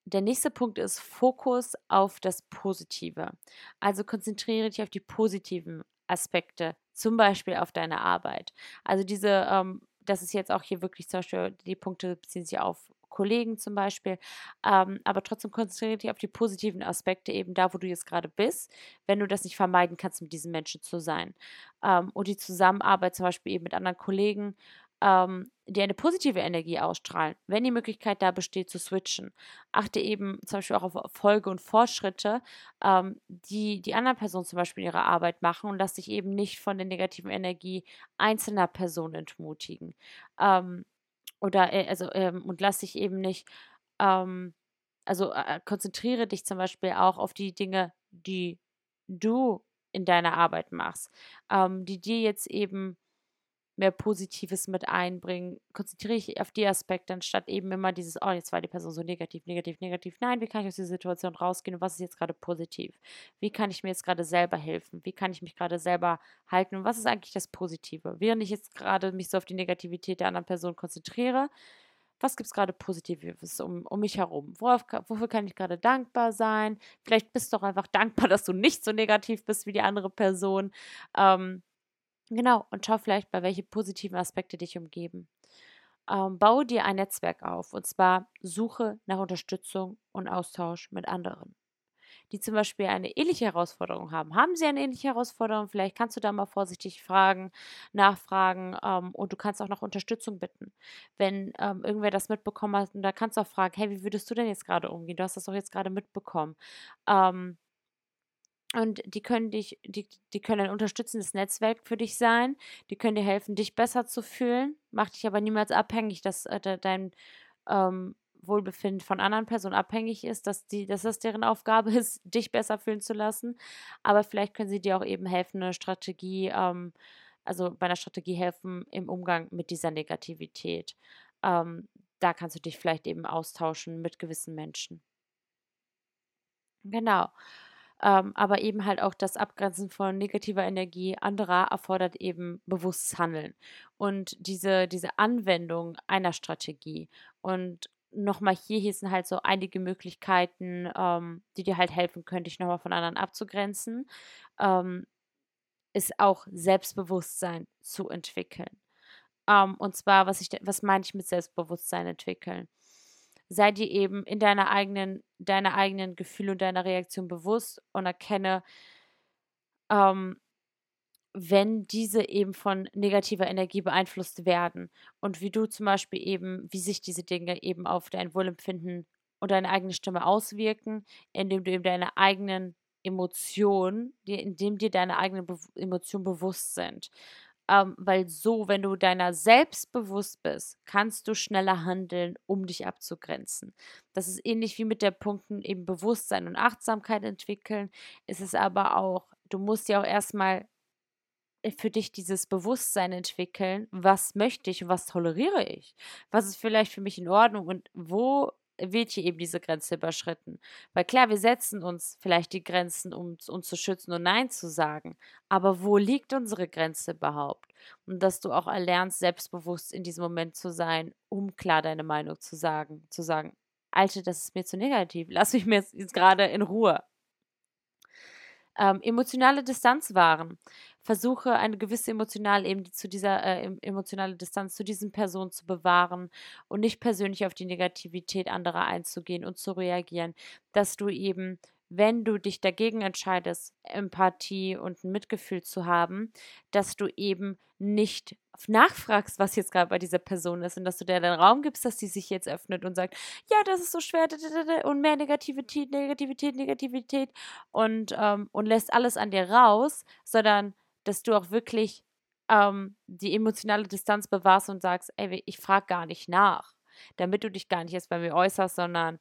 der nächste Punkt ist Fokus auf das Positive. Also konzentriere dich auf die positiven Aspekte, zum Beispiel auf deine Arbeit. Also diese, ähm, das ist jetzt auch hier wirklich zum Beispiel, die Punkte beziehen sich auf Kollegen zum Beispiel, ähm, aber trotzdem konzentriere dich auf die positiven Aspekte eben da, wo du jetzt gerade bist, wenn du das nicht vermeiden kannst, mit diesen Menschen zu sein. Ähm, und die Zusammenarbeit zum Beispiel eben mit anderen Kollegen ähm, die eine positive Energie ausstrahlen, wenn die Möglichkeit da besteht zu switchen. Achte eben zum Beispiel auch auf Erfolge und Fortschritte, ähm, die die anderen Personen zum Beispiel in ihrer Arbeit machen und lass dich eben nicht von der negativen Energie einzelner Personen entmutigen. Ähm, oder äh, also ähm, und lass dich eben nicht, ähm, also äh, konzentriere dich zum Beispiel auch auf die Dinge, die du in deiner Arbeit machst, ähm, die dir jetzt eben mehr Positives mit einbringen, konzentriere ich auf die Aspekte, anstatt eben immer dieses, oh, jetzt war die Person so negativ, negativ, negativ. Nein, wie kann ich aus dieser Situation rausgehen und was ist jetzt gerade positiv? Wie kann ich mir jetzt gerade selber helfen? Wie kann ich mich gerade selber halten und was ist eigentlich das Positive? Während ich jetzt gerade mich so auf die Negativität der anderen Person konzentriere, was gibt es gerade Positives um, um mich herum? Worauf, wofür kann ich gerade dankbar sein? Vielleicht bist du auch einfach dankbar, dass du nicht so negativ bist wie die andere Person. Ähm, Genau, und schau vielleicht bei welche positiven Aspekte dich umgeben. Ähm, baue dir ein Netzwerk auf und zwar suche nach Unterstützung und Austausch mit anderen, die zum Beispiel eine ähnliche Herausforderung haben. Haben sie eine ähnliche Herausforderung? Vielleicht kannst du da mal vorsichtig fragen, nachfragen ähm, und du kannst auch nach Unterstützung bitten. Wenn ähm, irgendwer das mitbekommen hat, und da kannst du auch fragen, hey, wie würdest du denn jetzt gerade umgehen? Du hast das doch jetzt gerade mitbekommen. Ähm, und die können dich, die, die können ein unterstützendes Netzwerk für dich sein. Die können dir helfen, dich besser zu fühlen. Mach dich aber niemals abhängig, dass äh, dein ähm, Wohlbefinden von anderen Personen abhängig ist, dass, die, dass das deren Aufgabe ist, dich besser fühlen zu lassen. Aber vielleicht können sie dir auch eben helfen, eine Strategie, ähm, also bei einer Strategie helfen im Umgang mit dieser Negativität. Ähm, da kannst du dich vielleicht eben austauschen mit gewissen Menschen. Genau. Ähm, aber eben halt auch das Abgrenzen von negativer Energie anderer erfordert eben bewusstes Handeln und diese, diese Anwendung einer Strategie. Und nochmal hier, hier sind halt so einige Möglichkeiten, ähm, die dir halt helfen können, dich nochmal von anderen abzugrenzen, ähm, ist auch Selbstbewusstsein zu entwickeln. Ähm, und zwar, was, ich, was meine ich mit Selbstbewusstsein entwickeln? Sei dir eben in deiner eigenen, deiner eigenen Gefühle und deiner Reaktion bewusst und erkenne, ähm, wenn diese eben von negativer Energie beeinflusst werden und wie du zum Beispiel eben, wie sich diese Dinge eben auf dein Wohlempfinden und deine eigene Stimme auswirken, indem du eben deine eigenen Emotionen, indem dir deine eigenen Be Emotionen bewusst sind. Ähm, weil so, wenn du deiner selbst bewusst bist, kannst du schneller handeln, um dich abzugrenzen. Das ist ähnlich wie mit der Punkten eben Bewusstsein und Achtsamkeit entwickeln. Ist es aber auch, du musst ja auch erstmal äh, für dich dieses Bewusstsein entwickeln, was möchte ich und was toleriere ich? Was ist vielleicht für mich in Ordnung und wo wird hier eben diese Grenze überschritten? Weil klar, wir setzen uns vielleicht die Grenzen, um uns zu schützen und Nein zu sagen. Aber wo liegt unsere Grenze überhaupt? Und dass du auch erlernst, selbstbewusst in diesem Moment zu sein, um klar deine Meinung zu sagen. Zu sagen, Alter, das ist mir zu negativ. Lass mich mir jetzt gerade in Ruhe. Ähm, emotionale Distanz wahren. Versuche eine gewisse emotionale eben zu dieser äh, emotionale Distanz zu diesen Personen zu bewahren und nicht persönlich auf die Negativität anderer einzugehen und zu reagieren, dass du eben wenn du dich dagegen entscheidest, Empathie und ein Mitgefühl zu haben, dass du eben nicht nachfragst, was jetzt gerade bei dieser Person ist und dass du der den Raum gibst, dass sie sich jetzt öffnet und sagt, ja, das ist so schwer und mehr Negativität, Negativität, Negativität und, ähm, und lässt alles an dir raus, sondern dass du auch wirklich ähm, die emotionale Distanz bewahrst und sagst, ey, ich frage gar nicht nach, damit du dich gar nicht erst bei mir äußerst, sondern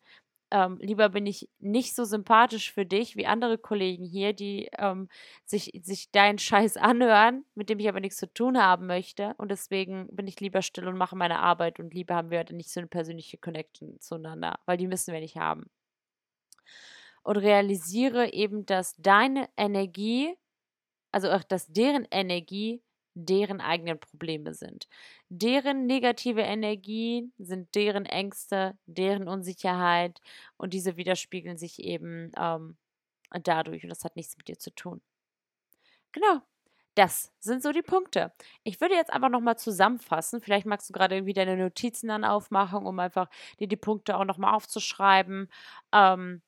ähm, lieber bin ich nicht so sympathisch für dich wie andere Kollegen hier, die ähm, sich, sich deinen Scheiß anhören, mit dem ich aber nichts zu tun haben möchte. Und deswegen bin ich lieber still und mache meine Arbeit und lieber haben wir nicht so eine persönliche Connection zueinander, weil die müssen wir nicht haben. Und realisiere eben, dass deine Energie, also auch, dass deren Energie deren eigenen Probleme sind. Deren negative Energie sind deren Ängste, deren Unsicherheit und diese widerspiegeln sich eben ähm, dadurch und das hat nichts mit dir zu tun. Genau. Das sind so die Punkte. Ich würde jetzt einfach nochmal zusammenfassen. Vielleicht magst du gerade irgendwie deine Notizen dann aufmachen, um einfach dir die Punkte auch nochmal aufzuschreiben. Ähm,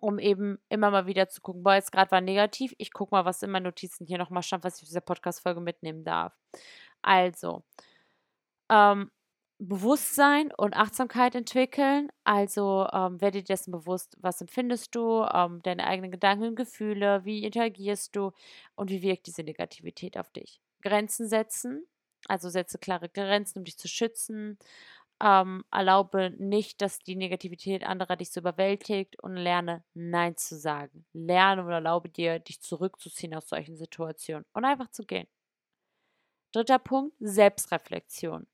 um eben immer mal wieder zu gucken, boah, jetzt gerade war negativ, ich gucke mal, was in meinen Notizen hier nochmal stand, was ich aus dieser Podcast-Folge mitnehmen darf. Also, ähm, Bewusstsein und Achtsamkeit entwickeln. Also ähm, werde dir dessen bewusst, was empfindest du, ähm, deine eigenen Gedanken und Gefühle, wie interagierst du und wie wirkt diese Negativität auf dich. Grenzen setzen, also setze klare Grenzen, um dich zu schützen. Ähm, erlaube nicht, dass die Negativität anderer dich so überwältigt und lerne Nein zu sagen. Lerne und erlaube dir, dich zurückzuziehen aus solchen Situationen und einfach zu gehen. Dritter Punkt, Selbstreflexion.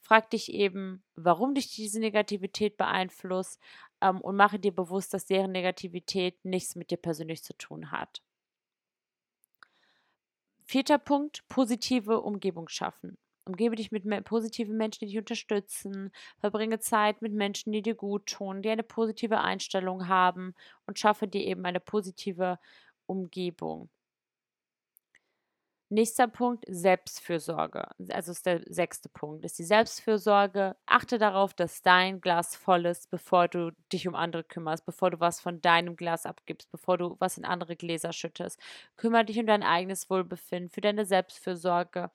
Frag dich eben, warum dich diese Negativität beeinflusst ähm, und mache dir bewusst, dass deren Negativität nichts mit dir persönlich zu tun hat. Vierter Punkt, positive Umgebung schaffen. Umgebe dich mit positiven Menschen, die dich unterstützen. Verbringe Zeit mit Menschen, die dir gut tun, die eine positive Einstellung haben und schaffe dir eben eine positive Umgebung. Nächster Punkt, Selbstfürsorge. Also ist der sechste Punkt, ist die Selbstfürsorge. Achte darauf, dass dein Glas voll ist, bevor du dich um andere kümmerst, bevor du was von deinem Glas abgibst, bevor du was in andere Gläser schüttest. Kümmere dich um dein eigenes Wohlbefinden, für deine Selbstfürsorge.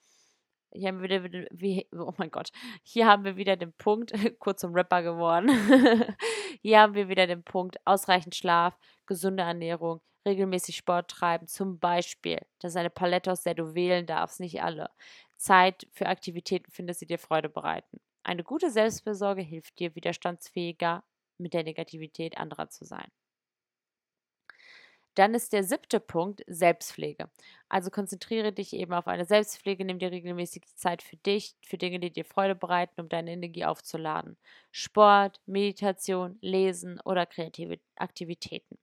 Hier haben wir wieder, wie, oh mein Gott, hier haben wir wieder den Punkt, kurz zum Rapper geworden. hier haben wir wieder den Punkt, ausreichend Schlaf, gesunde Ernährung, regelmäßig Sport treiben, zum Beispiel. Das ist eine Palette, aus der du wählen darfst, nicht alle. Zeit für Aktivitäten findest, die dir Freude bereiten. Eine gute Selbstfürsorge hilft dir, widerstandsfähiger mit der Negativität anderer zu sein. Dann ist der siebte Punkt Selbstpflege. Also konzentriere dich eben auf eine Selbstpflege, nimm dir regelmäßig Zeit für dich, für Dinge, die dir Freude bereiten, um deine Energie aufzuladen. Sport, Meditation, Lesen oder kreative Aktivitäten.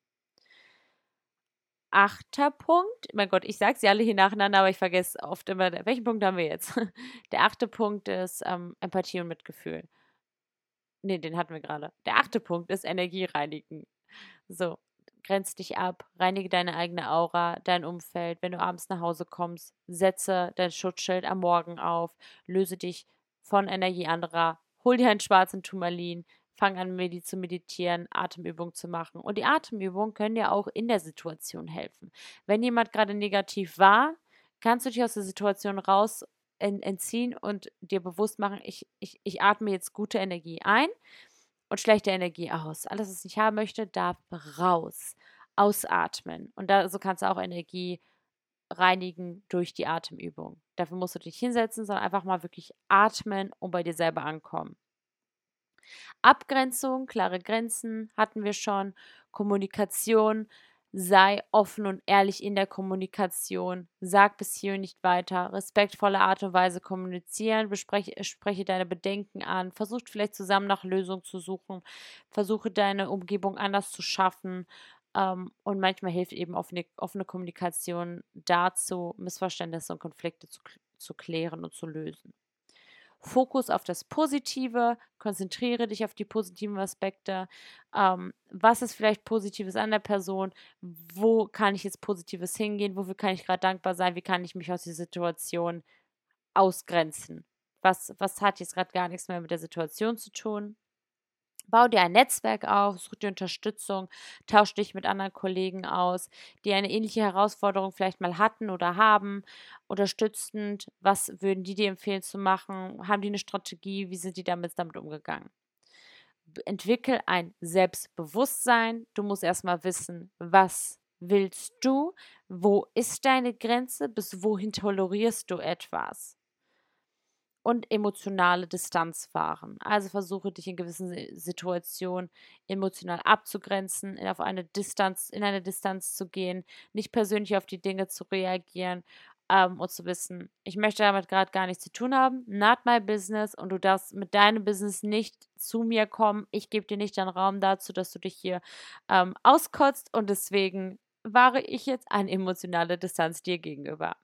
Achter Punkt, mein Gott, ich sage sie alle hier nacheinander, aber ich vergesse oft immer, welchen Punkt haben wir jetzt? Der achte Punkt ist ähm, Empathie und Mitgefühl nee, den hatten wir gerade. Der achte Punkt ist Energie reinigen. So, grenz dich ab, reinige deine eigene Aura, dein Umfeld. Wenn du abends nach Hause kommst, setze dein Schutzschild am Morgen auf, löse dich von Energie anderer, hol dir einen schwarzen Turmalin, fang an zu meditieren, Atemübungen zu machen. Und die Atemübungen können dir auch in der Situation helfen. Wenn jemand gerade negativ war, kannst du dich aus der Situation raus entziehen und dir bewusst machen, ich, ich, ich atme jetzt gute Energie ein und schlechte Energie aus. Alles, was ich nicht haben möchte, darf raus. Ausatmen. Und da, so kannst du auch Energie reinigen durch die Atemübung. Dafür musst du dich hinsetzen, sondern einfach mal wirklich atmen und bei dir selber ankommen. Abgrenzung, klare Grenzen hatten wir schon. Kommunikation, sei offen und ehrlich in der Kommunikation. Sag bis hier und nicht weiter. Respektvolle Art und Weise kommunizieren. Bespreche, spreche deine Bedenken an. Versucht vielleicht zusammen nach Lösungen zu suchen. Versuche deine Umgebung anders zu schaffen. Ähm, und manchmal hilft eben offene, offene Kommunikation dazu, Missverständnisse und Konflikte zu, zu klären und zu lösen. Fokus auf das Positive, konzentriere dich auf die positiven Aspekte. Ähm, was ist vielleicht Positives an der Person? Wo kann ich jetzt Positives hingehen? Wofür kann ich gerade dankbar sein? Wie kann ich mich aus dieser Situation ausgrenzen? Was, was hat jetzt gerade gar nichts mehr mit der Situation zu tun? Bau dir ein Netzwerk auf, such dir Unterstützung, tausch dich mit anderen Kollegen aus, die eine ähnliche Herausforderung vielleicht mal hatten oder haben. Unterstützend, was würden die dir empfehlen zu machen? Haben die eine Strategie? Wie sind die damit, damit umgegangen? Entwickel ein Selbstbewusstsein. Du musst erstmal wissen, was willst du? Wo ist deine Grenze? Bis wohin tolerierst du etwas? Und emotionale Distanz wahren. Also versuche dich in gewissen Situationen emotional abzugrenzen, auf eine Distanz, in eine Distanz zu gehen, nicht persönlich auf die Dinge zu reagieren ähm, und zu wissen, ich möchte damit gerade gar nichts zu tun haben, not my business und du darfst mit deinem Business nicht zu mir kommen. Ich gebe dir nicht den Raum dazu, dass du dich hier ähm, auskotzt und deswegen wahre ich jetzt eine emotionale Distanz dir gegenüber.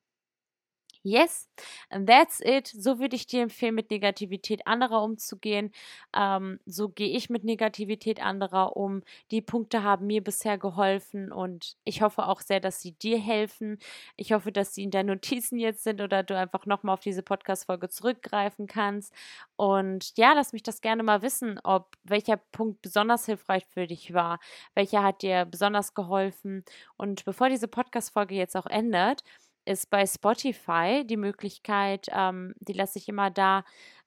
Yes, that's it. So würde ich dir empfehlen, mit Negativität anderer umzugehen. Ähm, so gehe ich mit Negativität anderer um. Die Punkte haben mir bisher geholfen und ich hoffe auch sehr, dass sie dir helfen. Ich hoffe, dass sie in deinen Notizen jetzt sind oder du einfach nochmal auf diese Podcast-Folge zurückgreifen kannst. Und ja, lass mich das gerne mal wissen, ob welcher Punkt besonders hilfreich für dich war, welcher hat dir besonders geholfen. Und bevor diese Podcast-Folge jetzt auch endet, ist bei Spotify die Möglichkeit, ähm, die lasse ich immer da,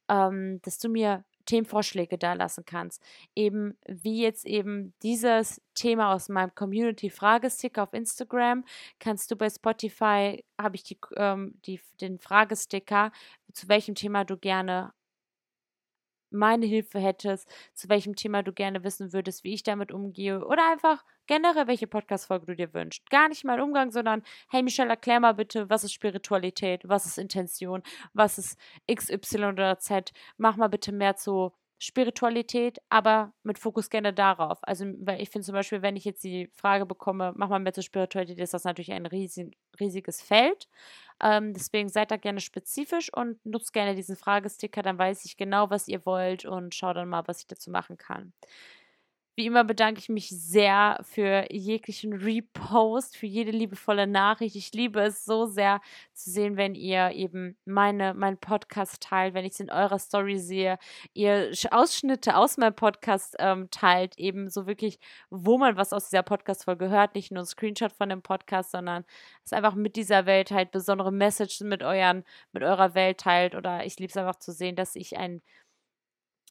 ähm, dass du mir Themenvorschläge da lassen kannst. Eben wie jetzt eben dieses Thema aus meinem Community-Fragesticker auf Instagram, kannst du bei Spotify, habe ich die, ähm, die, den Fragesticker, zu welchem Thema du gerne meine Hilfe hättest, zu welchem Thema du gerne wissen würdest, wie ich damit umgehe oder einfach generell, welche Podcast-Folge du dir wünschst. Gar nicht mein Umgang, sondern hey Michelle, erklär mal bitte, was ist Spiritualität, was ist Intention, was ist XY oder Z. Mach mal bitte mehr zu Spiritualität, aber mit Fokus gerne darauf. Also, weil ich finde zum Beispiel, wenn ich jetzt die Frage bekomme, mach mal mehr zur Spiritualität, ist das natürlich ein riesig, riesiges Feld. Ähm, deswegen seid da gerne spezifisch und nutzt gerne diesen Fragesticker, dann weiß ich genau, was ihr wollt und schau dann mal, was ich dazu machen kann. Wie immer bedanke ich mich sehr für jeglichen Repost, für jede liebevolle Nachricht. Ich liebe es so sehr zu sehen, wenn ihr eben meine, meinen Podcast teilt, wenn ich es in eurer Story sehe, ihr Ausschnitte aus meinem Podcast ähm, teilt, eben so wirklich, wo man was aus dieser Podcast-Folge hört, nicht nur ein Screenshot von dem Podcast, sondern es einfach mit dieser Welt halt besondere Messages mit euren, mit eurer Welt teilt. Oder ich liebe es einfach zu sehen, dass ich ein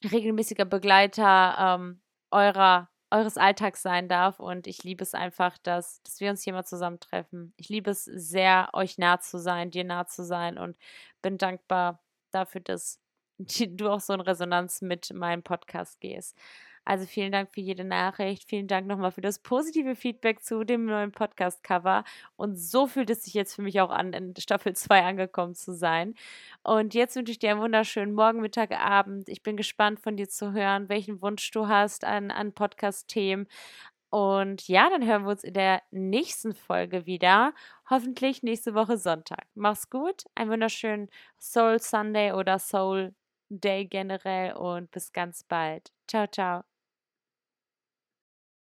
regelmäßiger Begleiter ähm, eurer, eures Alltags sein darf. Und ich liebe es einfach, dass, dass wir uns hier mal zusammentreffen. Ich liebe es sehr, euch nah zu sein, dir nah zu sein und bin dankbar dafür, dass du auch so in Resonanz mit meinem Podcast gehst. Also vielen Dank für jede Nachricht. Vielen Dank nochmal für das positive Feedback zu dem neuen Podcast-Cover. Und so fühlt es sich jetzt für mich auch an, in Staffel 2 angekommen zu sein. Und jetzt wünsche ich dir einen wunderschönen Morgen, Mittag, Abend. Ich bin gespannt von dir zu hören, welchen Wunsch du hast an, an Podcast-Themen. Und ja, dann hören wir uns in der nächsten Folge wieder. Hoffentlich nächste Woche Sonntag. Mach's gut. Einen wunderschönen Soul Sunday oder Soul Day generell und bis ganz bald. Ciao, ciao.